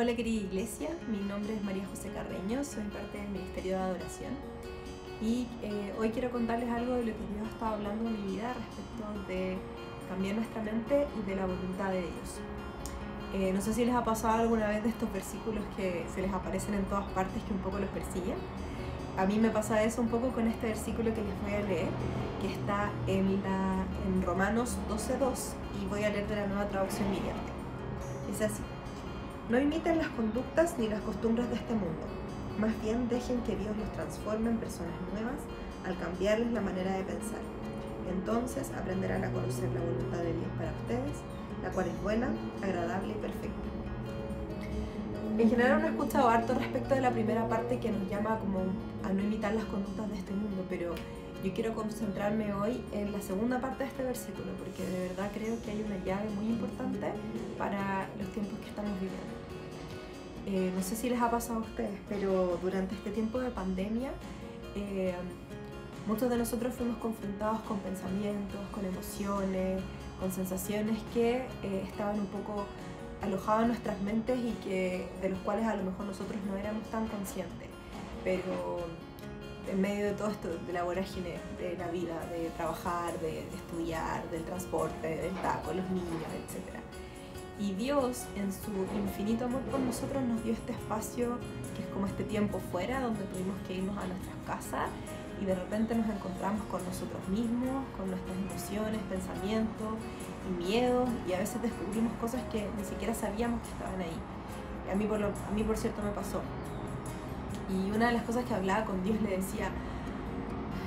Hola querida iglesia, mi nombre es María José Carreño, soy parte del Ministerio de Adoración y eh, hoy quiero contarles algo de lo que Dios ha estado hablando en mi vida respecto de cambiar nuestra mente y de la voluntad de Dios. Eh, no sé si les ha pasado alguna vez de estos versículos que se les aparecen en todas partes que un poco los persiguen. A mí me pasa eso un poco con este versículo que les voy a leer, que está en, la, en Romanos 12.2 y voy a leer de la nueva traducción viviente. Dice así. No imiten las conductas ni las costumbres de este mundo. Más bien dejen que Dios los transforme en personas nuevas al cambiarles la manera de pensar. Entonces aprenderán a conocer la voluntad de Dios para ustedes, la cual es buena, agradable y perfecta. En general no he escuchado harto respecto de la primera parte que nos llama como a no imitar las conductas de este mundo, pero yo quiero concentrarme hoy en la segunda parte de este versículo, porque de verdad creo que hay una llave muy importante para los tiempos que estamos viviendo. Eh, no sé si les ha pasado a ustedes, pero durante este tiempo de pandemia, eh, muchos de nosotros fuimos confrontados con pensamientos, con emociones, con sensaciones que eh, estaban un poco alojadas en nuestras mentes y que, de los cuales a lo mejor nosotros no éramos tan conscientes. Pero en medio de todo esto, de la vorágine de la vida, de trabajar, de, de estudiar, del transporte, del taco, los niños, etc y Dios, en su infinito amor por nosotros, nos dio este espacio que es como este tiempo fuera, donde tuvimos que irnos a nuestras casas y de repente nos encontramos con nosotros mismos, con nuestras emociones, pensamientos y miedos, y a veces descubrimos cosas que ni siquiera sabíamos que estaban ahí. a mí, por a mí, por cierto, me pasó. Y una de las cosas que hablaba con Dios le decía,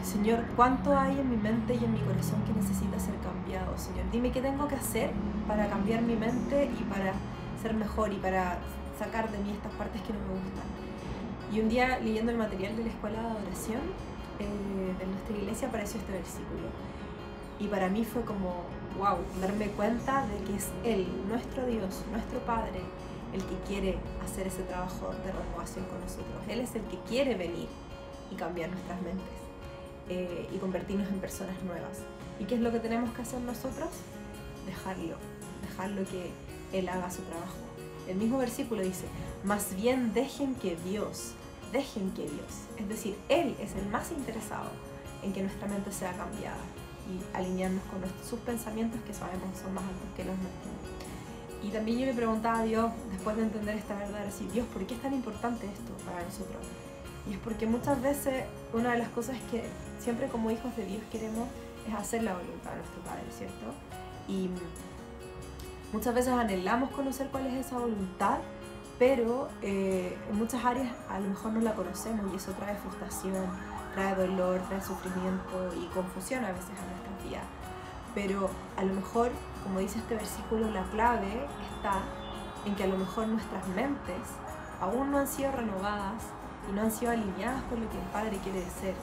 Señor, ¿cuánto hay en mi mente y en mi corazón que necesita ser cambiado? Señor, dime qué tengo que hacer para cambiar mi mente y para ser mejor y para sacar de mí estas partes que no me gustan. Y un día leyendo el material de la escuela de adoración eh, de nuestra iglesia apareció este versículo. Y para mí fue como, wow, darme cuenta de que es Él, nuestro Dios, nuestro Padre, el que quiere hacer ese trabajo de renovación con nosotros. Él es el que quiere venir y cambiar nuestras mentes. Eh, y convertirnos en personas nuevas. ¿Y qué es lo que tenemos que hacer nosotros? Dejarlo, dejarlo que Él haga su trabajo. El mismo versículo dice, más bien dejen que Dios, dejen que Dios, es decir, Él es el más interesado en que nuestra mente sea cambiada y alinearnos con sus pensamientos que sabemos son más altos que los nuestros. Y también yo le preguntaba a Dios, después de entender esta verdad, así, Dios, ¿por qué es tan importante esto para nosotros? Y es porque muchas veces una de las cosas que siempre como hijos de Dios queremos es hacer la voluntad de nuestro Padre, ¿cierto? Y muchas veces anhelamos conocer cuál es esa voluntad, pero eh, en muchas áreas a lo mejor no la conocemos y eso trae frustración, trae dolor, trae sufrimiento y confusión a veces a nuestra vida. Pero a lo mejor, como dice este versículo, la clave está en que a lo mejor nuestras mentes aún no han sido renovadas y no han sido alineadas con lo que el Padre quiere ser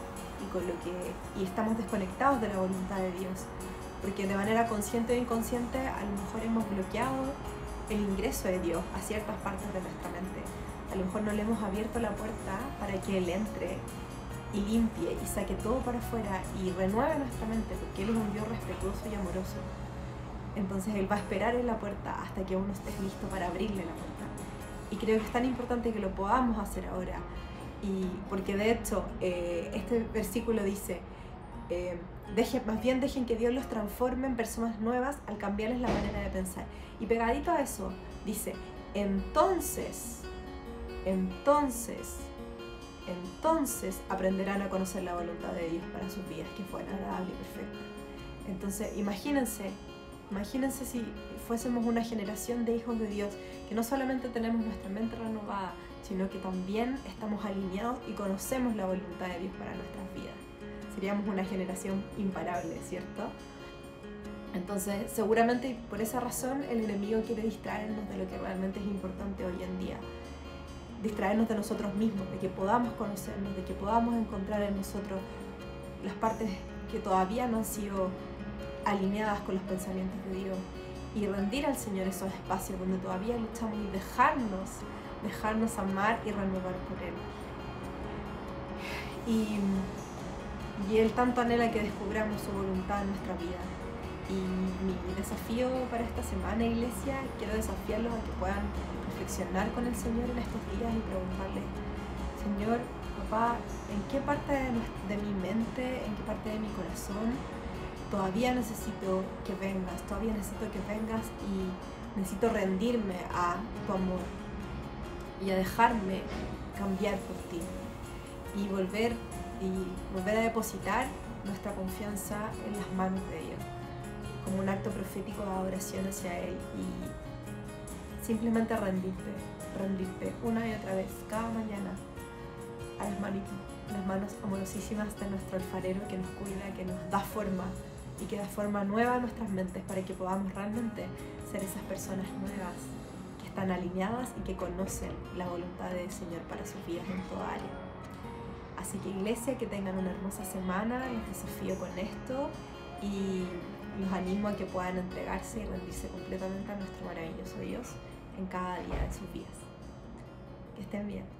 y con lo que y estamos desconectados de la voluntad de Dios. Porque de manera consciente o inconsciente a lo mejor hemos bloqueado el ingreso de Dios a ciertas partes de nuestra mente. A lo mejor no le hemos abierto la puerta para que Él entre y limpie y saque todo para afuera y renueve nuestra mente porque Él es un Dios respetuoso y amoroso. Entonces Él va a esperar en la puerta hasta que uno esté listo para abrirle la puerta y creo que es tan importante que lo podamos hacer ahora y porque de hecho eh, este versículo dice, eh, más bien dejen que Dios los transforme en personas nuevas al cambiarles la manera de pensar. Y pegadito a eso dice, entonces, entonces, entonces aprenderán a conocer la voluntad de Dios para sus vidas, que fue agradable y perfecta. Entonces, imagínense, imagínense si fuésemos una generación de hijos de Dios, que no solamente tenemos nuestra mente renovada, sino que también estamos alineados y conocemos la voluntad de Dios para nuestras vidas. Seríamos una generación imparable, ¿cierto? Entonces, seguramente por esa razón el enemigo quiere distraernos de lo que realmente es importante hoy en día. Distraernos de nosotros mismos, de que podamos conocernos, de que podamos encontrar en nosotros las partes que todavía no han sido alineadas con los pensamientos de Dios y rendir al Señor esos espacios donde todavía luchamos y dejarnos dejarnos amar y renovar por Él. Y, y Él tanto anhela que descubramos su voluntad en nuestra vida. Y mi desafío para esta semana, iglesia, quiero desafiarlos a que puedan reflexionar con el Señor en estos días y preguntarle, Señor, papá, ¿en qué parte de, mi mente, en qué parte de mi corazón todavía necesito que vengas, todavía necesito que vengas y necesito rendirme a tu amor y a dejarme cambiar por ti. Y volver y volver a depositar nuestra confianza en las manos de Dios como un acto profético de adoración hacia Él y simplemente rendirte, rendirte una y otra vez, cada mañana, a las las manos amorosísimas de nuestro alfarero que nos cuida, que nos da forma y que da forma nueva a nuestras mentes para que podamos realmente ser esas personas nuevas que están alineadas y que conocen la voluntad del Señor para sus vidas en toda área. Así que iglesia, que tengan una hermosa semana, los desafío con esto y los animo a que puedan entregarse y rendirse completamente a nuestro maravilloso Dios en cada día de sus vidas. Que estén bien.